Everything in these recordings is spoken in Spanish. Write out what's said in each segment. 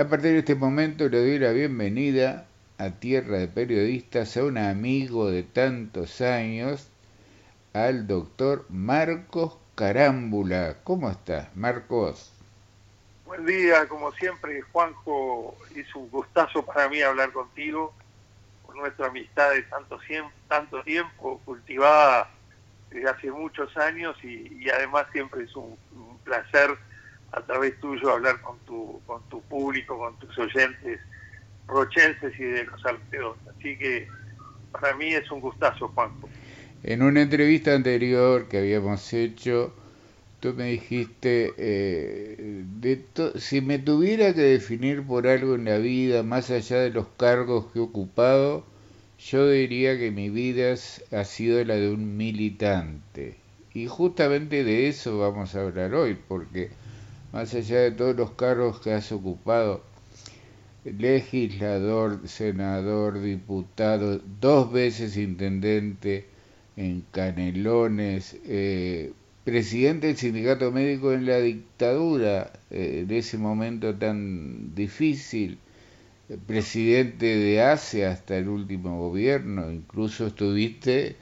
A partir de este momento le doy la bienvenida a Tierra de Periodistas a un amigo de tantos años, al doctor Marcos Carámbula. ¿Cómo estás, Marcos? Buen día, como siempre, Juanjo, es un gustazo para mí hablar contigo, por nuestra amistad de tanto, tanto tiempo, cultivada desde hace muchos años y, además siempre es un, placer a través tuyo hablar con tu, con tu público, con tus oyentes rochenses y de los alrededores. Así que para mí es un gustazo, Juanjo. En una entrevista anterior que habíamos hecho, tú me dijiste, eh, de si me tuviera que definir por algo en la vida, más allá de los cargos que he ocupado, yo diría que mi vida ha sido la de un militante. Y justamente de eso vamos a hablar hoy, porque más allá de todos los cargos que has ocupado, legislador, senador, diputado, dos veces intendente en Canelones, eh, presidente del sindicato médico en la dictadura eh, de ese momento tan difícil, presidente de ACE hasta el último gobierno, incluso estuviste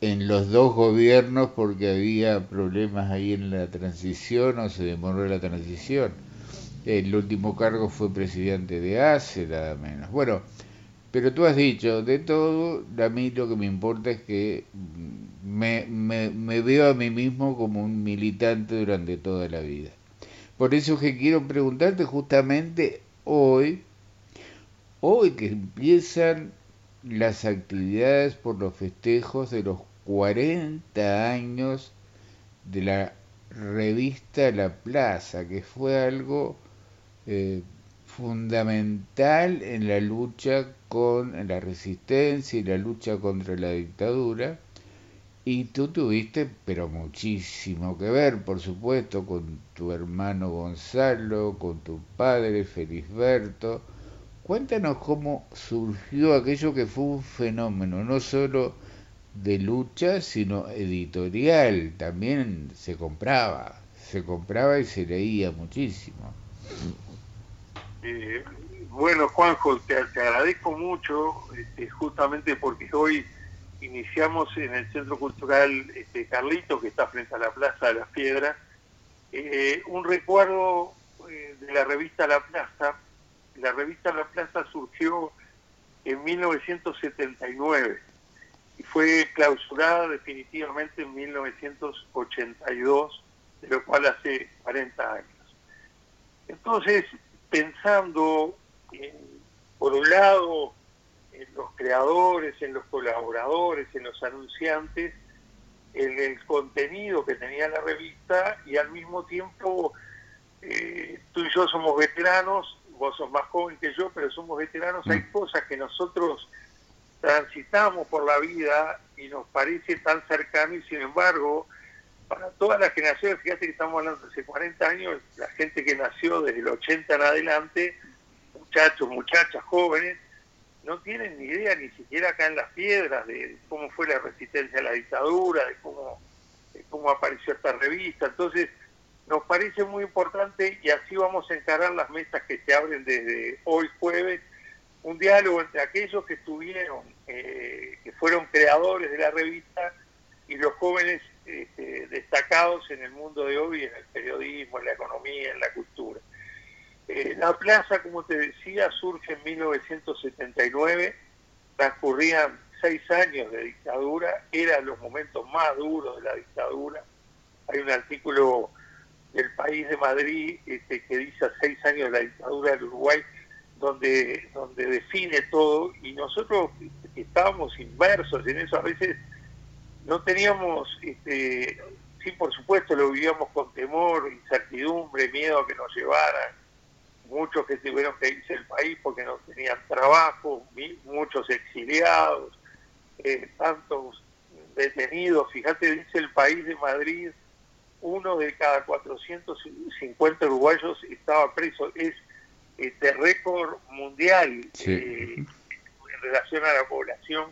en los dos gobiernos porque había problemas ahí en la transición o se demoró la transición. El último cargo fue presidente de ACE, nada menos. Bueno, pero tú has dicho, de todo, a mí lo que me importa es que me, me, me veo a mí mismo como un militante durante toda la vida. Por eso es que quiero preguntarte justamente hoy, hoy que empiezan las actividades por los festejos de los 40 años de la revista La Plaza, que fue algo eh, fundamental en la lucha con la resistencia y la lucha contra la dictadura. Y tú tuviste, pero muchísimo que ver, por supuesto, con tu hermano Gonzalo, con tu padre Felisberto. Cuéntanos cómo surgió aquello que fue un fenómeno, no solo de lucha, sino editorial. También se compraba, se compraba y se leía muchísimo. Eh, bueno, Juanjo, te, agradezco mucho, este, justamente porque hoy iniciamos en el Centro Cultural este, Carlito, que está frente a la Plaza de las Piedras, eh, un recuerdo eh, de la revista La Plaza. La revista La Plaza surgió en 1979 y fue clausurada definitivamente en 1982, de lo cual hace 40 años. Entonces, pensando por un lado en los creadores, en los colaboradores, en los anunciantes, en el contenido que tenía la revista y al mismo tiempo eh, tú y yo somos veteranos, vos sos más joven que yo, pero somos veteranos, hay mm. cosas que nosotros transitamos por la vida y nos parece tan cercano y sin embargo para todas las generaciones, fíjate que estamos hablando de hace 40 años, la gente que nació desde el 80 en adelante, muchachos, muchachas, jóvenes, no tienen ni idea, ni siquiera acá en las piedras, de cómo fue la resistencia a la dictadura, de cómo, de cómo apareció esta revista. Entonces, nos parece muy importante y así vamos a encarar las mesas que se abren desde hoy jueves, un diálogo entre aquellos que estuvieron, eh, que fueron creadores de la revista y los jóvenes este, destacados en el mundo de hoy, en el periodismo, en la economía, en la cultura. Eh, la plaza, como te decía, surge en 1979, transcurrían seis años de dictadura, eran los momentos más duros de la dictadura. Hay un artículo del País de Madrid este, que dice seis años la dictadura del Uruguay, donde, donde define todo, y nosotros estábamos inmersos en eso, a veces no teníamos, este, sí, por supuesto, lo vivíamos con temor, incertidumbre, miedo a que nos llevaran. Muchos que tuvieron que irse del país porque no tenían trabajo, muchos exiliados, eh, tantos detenidos. Fíjate, dice el país de Madrid, uno de cada 450 uruguayos estaba preso. Es este récord mundial eh, en relación a la población,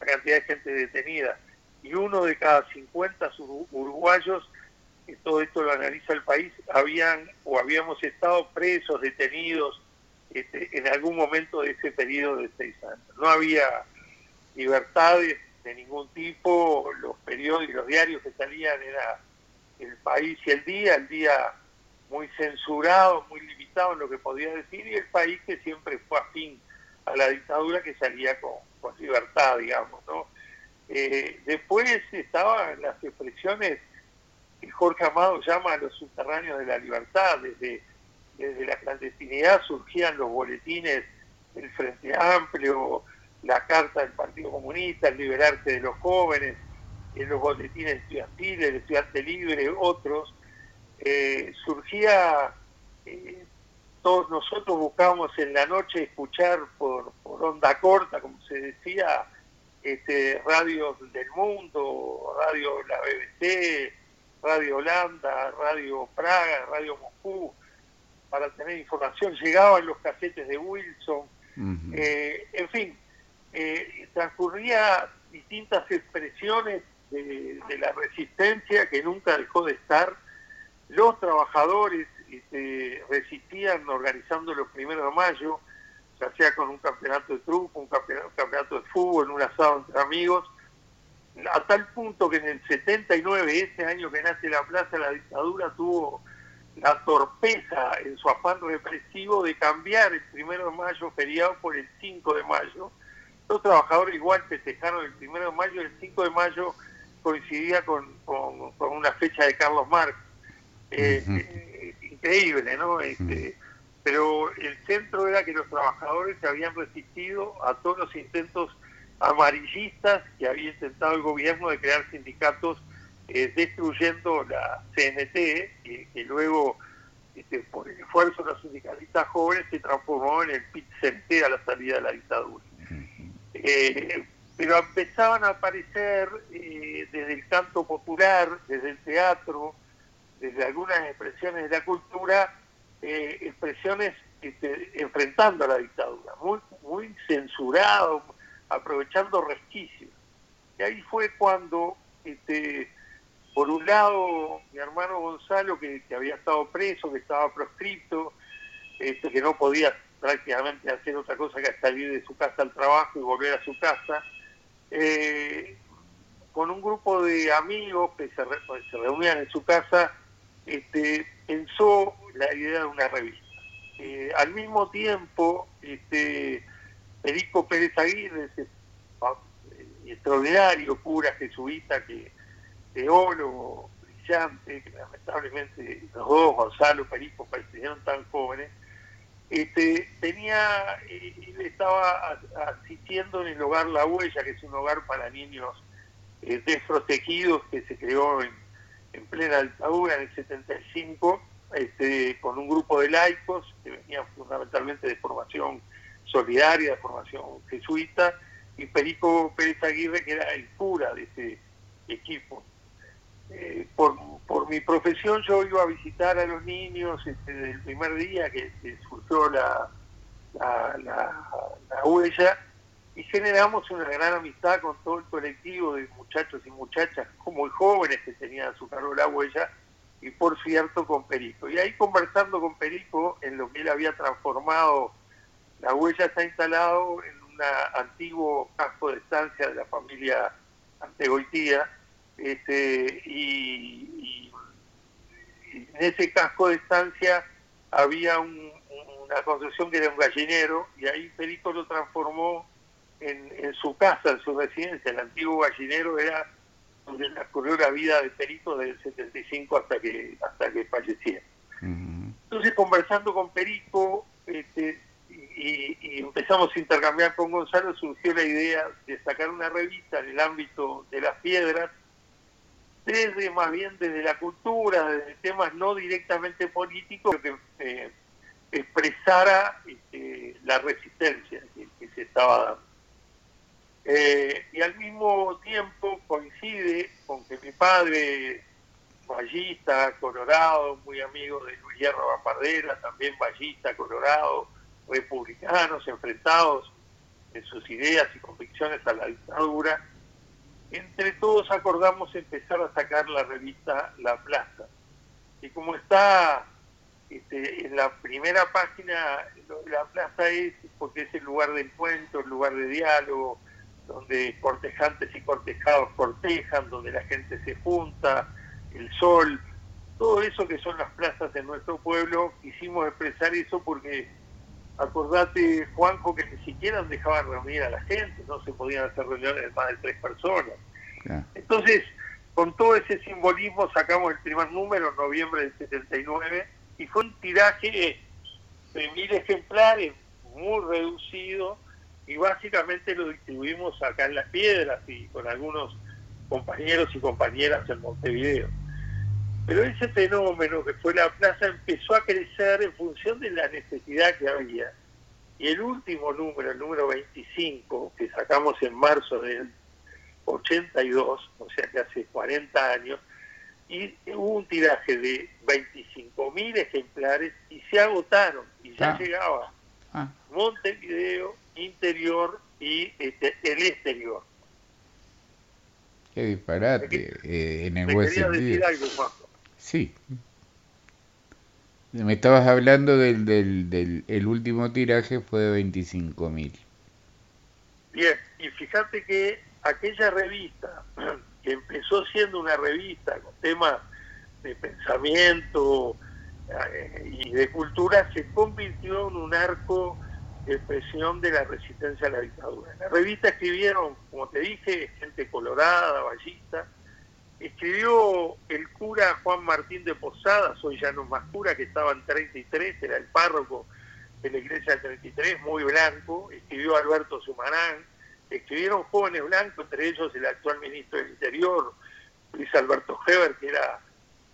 la cantidad de gente detenida y uno de cada 50 uruguayos, todo esto lo analiza el país, habían o habíamos estado presos, detenidos, este, en algún momento de ese periodo de seis años. No había libertades de ningún tipo, los periódicos, los diarios que salían era el país y el día, el día muy censurado, muy limitado en lo que podía decir, y el país que siempre fue afín a la dictadura que salía con, libertad, digamos, ¿no? Eh, después estaban las expresiones que Jorge Amado llama a los subterráneos de la libertad, desde, desde la clandestinidad surgían los boletines del Frente Amplio, la carta del Partido Comunista, el liberarse de los jóvenes, en los boletines estudiantiles, el estudiante libre, otros, eh, surgía, eh, todos nosotros buscábamos en la noche escuchar por, onda corta, como se decía, este, radios del mundo, radio la BBC, radio Holanda, radio Praga, radio Moscú, para tener información. Llegaban los casetes de Wilson, eh, en fin, transcurría distintas expresiones de, la resistencia que nunca dejó de estar. Los trabajadores este, resistían organizando los primeros de mayo, ya sea con un campeonato de truco, un campeonato, de fútbol, un asado entre amigos, a tal punto que en el 79, ese año que nace la plaza, la dictadura tuvo la torpeza en su afán represivo de cambiar el primero de mayo feriado por el 5 de mayo. Los trabajadores igual festejaron el primero de mayo, el 5 de mayo coincidía con, con, una fecha de Carlos Marx. Eh, eh, increíble, ¿no? Este, pero el centro era que los trabajadores se habían resistido a todos los intentos amarillistas que había intentado el gobierno de crear sindicatos eh, destruyendo la CNT, que luego, este, por el esfuerzo de los sindicalistas jóvenes, se transformó en el PIT-CNT a la salida de la dictadura pero empezaban a aparecer eh, desde el canto popular, desde el teatro, desde algunas expresiones de la cultura, eh, expresiones este, enfrentando a la dictadura, muy, muy censurado, aprovechando resquicios. Y ahí fue cuando, este, por un lado, mi hermano Gonzalo, que, había estado preso, que estaba proscripto, este, que no podía prácticamente hacer otra cosa que salir de su casa al trabajo y volver a su casa, eh, con un grupo de amigos que se, se reunían en su casa, este, pensó la idea de una revista. Eh, al mismo tiempo, este, Perico Pérez Aguirre, ese extraordinario cura jesuita, que teólogo brillante, que lamentablemente los dos, Gonzalo y Perico, fallecieron tan jóvenes, este, tenía, eh, estaba asistiendo en el hogar La Huella, que es un hogar para niños eh, desprotegidos que se creó en, plena dictadura en el 75, este, con un grupo de laicos que venían fundamentalmente de formación solidaria, de formación jesuita, y Perico Pérez Aguirre, que era el cura de ese equipo. Eh, por, por, mi profesión yo iba a visitar a los niños este, desde el primer día que, surgió la, la, huella y generamos una gran amistad con todo el colectivo de muchachos y muchachas muy jóvenes que tenían a su cargo la huella y por cierto con Perico. Y ahí conversando con Perico en lo que él había transformado, la huella está instalado en un antiguo casco de estancia de la familia Antegoitía, este, y, en ese casco de estancia había una construcción que era un gallinero y ahí Perico lo transformó en, su casa, en su residencia. El antiguo gallinero era donde transcurrió la vida de Perico desde el 75 hasta que, hasta que fallecía. Entonces conversando con Perico este, y, y, empezamos a intercambiar con Gonzalo, surgió la idea de sacar una revista en el ámbito de las piedras desde más bien desde la cultura, desde temas no directamente políticos, que eh, expresara este, la resistencia que, se estaba dando. Eh, y al mismo tiempo coincide con que mi padre, ballista, colorado, muy amigo de Luis Hierro Bambardera, también ballista, colorado, republicanos enfrentados en sus ideas y convicciones a la dictadura, entre todos acordamos empezar a sacar la revista La Plaza. Y como está este, en la primera página la plaza es porque es el lugar de encuentro, el lugar de diálogo, donde cortejantes y cortejados cortejan, donde la gente se junta, el sol, todo eso que son las plazas de nuestro pueblo, quisimos expresar eso porque acordate, Juanjo, que ni siquiera dejaban reunir a la gente, no se podían hacer reuniones de más de tres personas. Entonces, con todo ese simbolismo sacamos el primer número en noviembre del 79 y fue un tiraje de mil ejemplares, muy reducido, y básicamente lo distribuimos acá en Las Piedras y con algunos compañeros y compañeras en Montevideo. Pero ese fenómeno que fue la plaza empezó a crecer en función de la necesidad que había. Y el último número, el número 25, que sacamos en marzo del 82, o sea que hace 40 años, y hubo un tiraje de 25.000 ejemplares y se agotaron y ya ah. llegaba ah. Montevideo, interior y este, el exterior. Qué disparate, eh, en el buen sentido. Decir algo, Sí. Me estabas hablando del, del, del el último tiraje fue de 25.000. Bien, y fíjate que aquella revista que empezó siendo una revista con temas de pensamiento eh, y de cultura, se convirtió en un arco de expresión de la resistencia a la dictadura. La revista escribieron, como te dije, gente colorada, ballista, escribió el cura Juan Martín de Posadas, hoy ya no más cura, que estaba en 33, era el párroco de la iglesia del 33, muy blanco, escribió Alberto Sumarán, escribieron jóvenes blancos, entre ellos el actual ministro del Interior, Luis Alberto Heber, que era,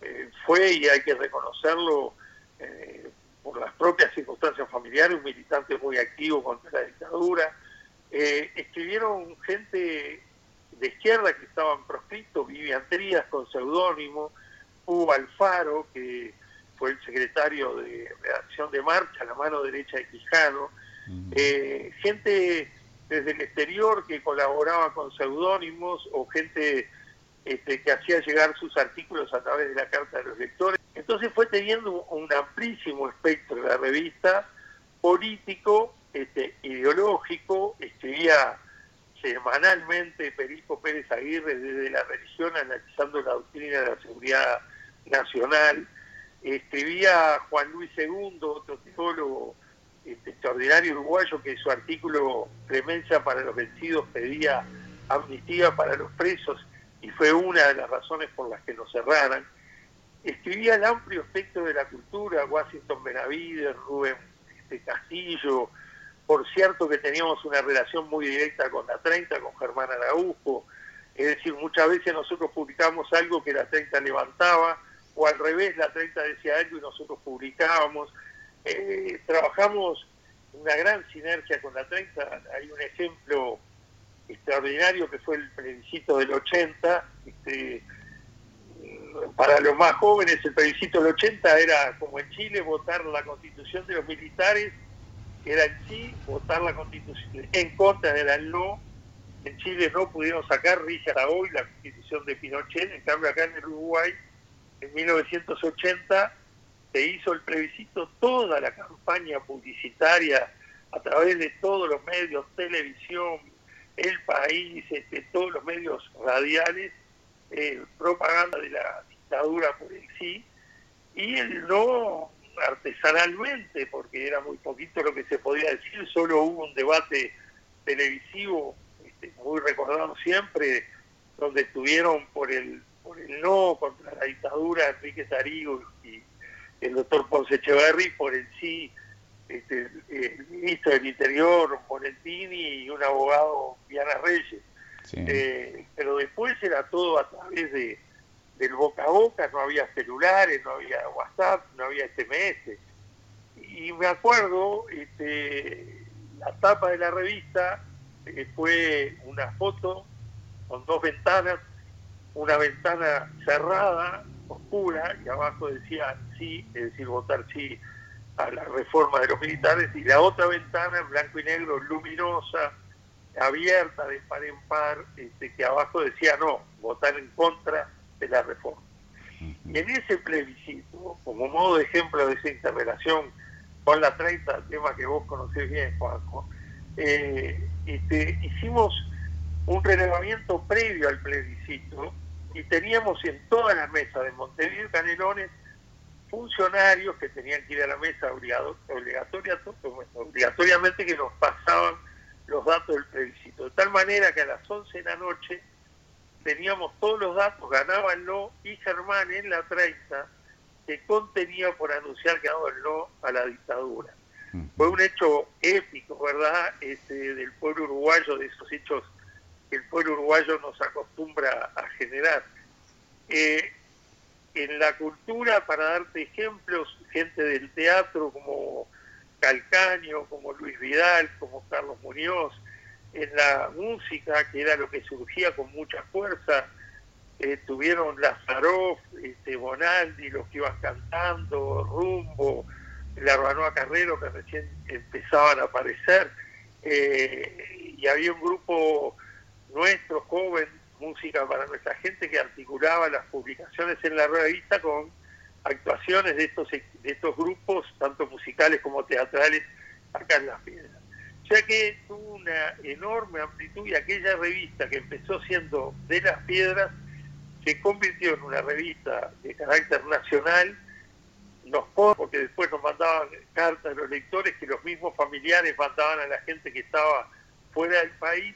eh, fue y hay que reconocerlo eh, por las propias circunstancias familiares, un militante muy activo contra la dictadura. Eh, escribieron gente de izquierda que estaban proscritos, Vivian Trías con seudónimo, Hugo Alfaro, que fue el secretario de redacción de marcha, la mano derecha de Quijano, gente desde el exterior que colaboraba con seudónimos o gente este, que hacía llegar sus artículos a través de la carta de los lectores. Entonces fue teniendo un amplísimo espectro de la revista, político, este, ideológico, escribía semanalmente Perico Pérez Aguirre desde la religión analizando la doctrina de la seguridad nacional, escribía Juan Luis II, otro teólogo este, extraordinario uruguayo que su artículo Clemencia para los vencidos pedía amnistía para los presos y fue una de las razones por las que nos cerraran. Escribía el amplio espectro de la cultura, Washington Benavides, Rubén este, Castillo, por cierto que teníamos una relación muy directa con la 30, con Germán Araujo, es decir, muchas veces nosotros publicamos algo que la 30 levantaba, o al revés, la 30 decía algo y nosotros publicábamos. Eh, trabajamos una gran sinergia con la 30. Hay un ejemplo extraordinario que fue el plebiscito del 80. Este, para los más jóvenes, el plebiscito del 80 era como en Chile votar la constitución de los militares, era en sí votar la constitución en contra era el no. En Chile no pudieron sacar risa hoy la constitución de Pinochet, en cambio acá en el Uruguay, en 1980 se hizo el plebiscito, toda la campaña publicitaria a través de todos los medios, televisión, el país, este, todos los medios radiales, eh, propaganda de la dictadura por el sí, y el no artesanalmente, porque era muy poquito lo que se podía decir, solo hubo un debate televisivo este, muy recordado siempre, donde estuvieron por el, por el no contra la dictadura Enrique Tarigo y el doctor Ponce Echeverri, por el sí este, el ministro del Interior, Monentini, y un abogado, Viana Reyes. Eh, pero después era todo a través de del boca a boca, no había celulares, no había WhatsApp, no había SMS. Y me acuerdo, este, la tapa de la revista eh, fue una foto con dos ventanas, una ventana cerrada oscura y abajo decía sí, es decir, votar sí a la reforma de los militares, y la otra ventana en blanco y negro luminosa, abierta de par en par, este, que abajo decía no, votar en contra de la reforma. Y en ese plebiscito, como modo de ejemplo de esa interrelación con la 30, tema que vos conocés bien, Juanjo, eh, este, hicimos un relevamiento previo al plebiscito y teníamos en todas las mesas de Montevideo y Canelones funcionarios que tenían que ir a la mesa obligatoria, obligatoriamente que nos pasaban los datos del plebiscito. De tal manera que a las 11 de la noche teníamos todos los datos, ganaban no y Germán en la 30, que contenía por anunciar que daba el no a la dictadura. Fue un hecho épico, ¿verdad?, este, del pueblo uruguayo, de esos hechos que el pueblo uruguayo nos acostumbra a generar. Eh, en la cultura, para darte ejemplos, gente del teatro como Calcaño, como Luis Vidal, como Carlos Muñoz, en la música, que era lo que surgía con mucha fuerza, eh, tuvieron Lazaroff, este, Bonaldi, los que iban cantando, Rumbo, la Arbanoa Carrero, que recién empezaban a aparecer, eh, y había un grupo nuestro, joven, música para nuestra gente, que articulaba las publicaciones en la revista con actuaciones de estos, de estos grupos, tanto musicales como teatrales, acá en Las Piedras. Ya que tuvo una enorme amplitud y aquella revista que empezó siendo de Las Piedras se convirtió en una revista de carácter nacional, nos porque después nos mandaban cartas a los lectores que los mismos familiares mandaban a la gente que estaba fuera del país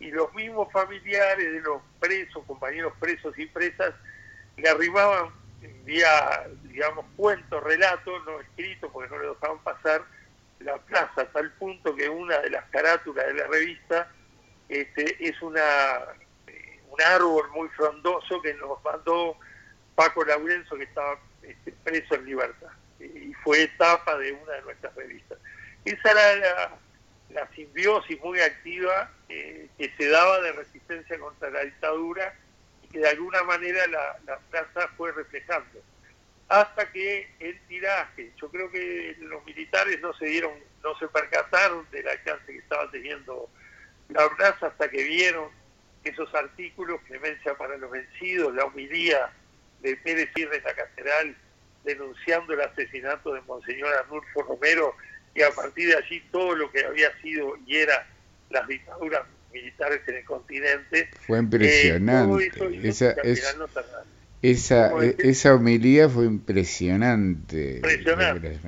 y los mismos familiares de los presos, compañeros presos y presas, le arribaban vía, digamos, cuentos, relatos, no escritos porque no le dejaban pasar la plaza, a tal punto que una de las carátulas de la revista este, es una un árbol muy frondoso que nos mandó Paco Laurenzo, que estaba este, preso en libertad, y fue etapa de una de nuestras revistas. Esa era la, la simbiosis muy activa eh, que se daba de resistencia contra la dictadura y que de alguna manera la, plaza fue reflejando. Hasta que el tiraje, yo creo que los militares no se dieron, no se percataron del alcance que estaba teniendo la plaza hasta que vieron esos artículos, Clemencia para los Vencidos, la humilía de Pérez y de la Catedral denunciando el asesinato de Monseñor Arnulfo Romero y a partir de allí todo lo que había sido y era las dictaduras militares en el continente. Fue impresionante. esa, esa, esa homilía fue impresionante. Impresionante.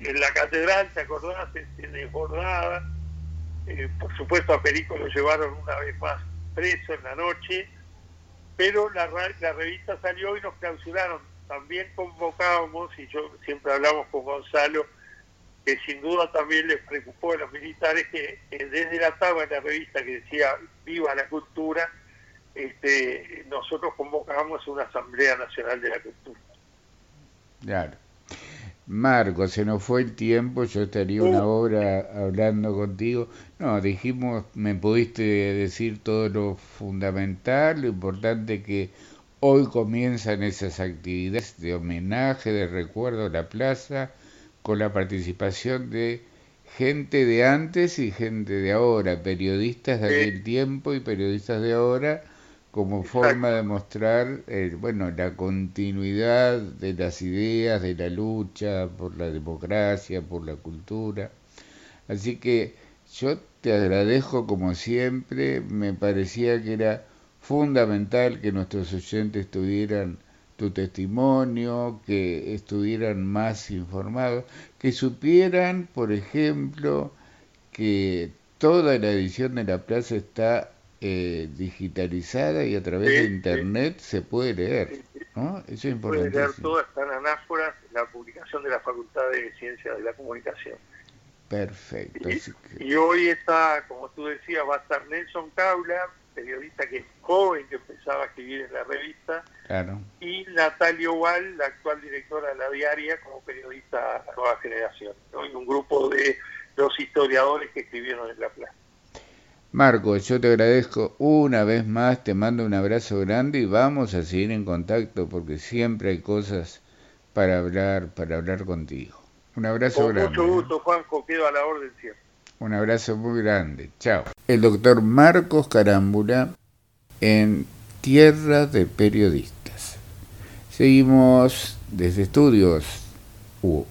En la catedral, ¿te acordás? Se desbordaba. Eh, por supuesto a Perico lo llevaron una vez más preso en la noche, pero la, la revista salió y nos clausuraron. También convocábamos, y yo siempre hablamos con Gonzalo, que sin duda también les preocupó a los militares que desde la tabla de la revista que decía viva la cultura, este, nosotros convocábamos una Asamblea Nacional de la Cultura. Claro. Marco, se nos fue el tiempo, yo estaría una uh. hora hablando contigo. No, dijimos, me pudiste decir todo lo fundamental, lo importante que hoy comienzan esas actividades de homenaje, de recuerdo a la plaza con la participación de gente de antes y gente de ahora, periodistas de aquel tiempo y periodistas de ahora, como forma de mostrar eh, bueno, la continuidad de las ideas, de la lucha por la democracia, por la cultura. Así que yo te agradezco como siempre, me parecía que era fundamental que nuestros oyentes tuvieran tu testimonio, que estuvieran más informados, que supieran, por ejemplo, que toda la edición de la plaza está eh, digitalizada y a través de internet se puede leer. ¿no? Eso es importante. Puede leer todas, están anáforas, la publicación de la Facultad de Ciencias de la Comunicación. Perfecto. Y, hoy está, como tú decías, va a estar Nelson Caula, periodista que es joven, que empezaba a escribir en la revista, y Natalia Wall, la actual directora de la diaria, como periodista de nueva generación, y un grupo de los historiadores que escribieron en La Plaza. Marco, yo te agradezco una vez más, te mando un abrazo grande y vamos a seguir en contacto porque siempre hay cosas para hablar, para hablar contigo. Un abrazo grande. Con mucho gusto, Juanjo, quedo a la orden siempre. Un abrazo muy grande. Chao. El doctor Marcos Carámbula en Tierra de Periodistas. Seguimos desde estudios. Hugo.